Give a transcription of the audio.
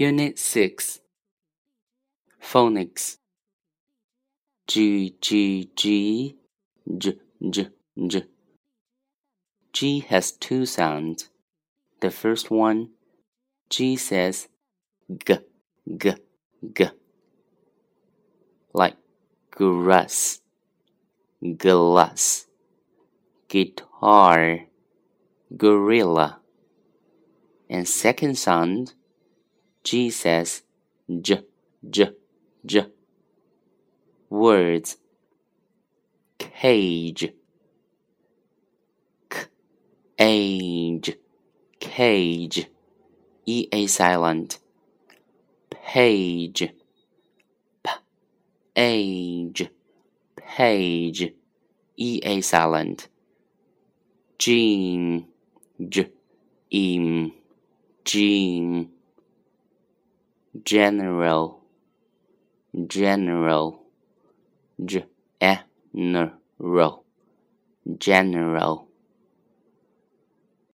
Unit 6 Phonics. G G G J J J. G has two sounds. The first one, G says G G G. Like grass, glass, guitar, gorilla. And second sound, G says j, j, j. Words cage, k, age, cage, ea silent, page, p, age, page, ea silent, gene, j, im, gene general general general general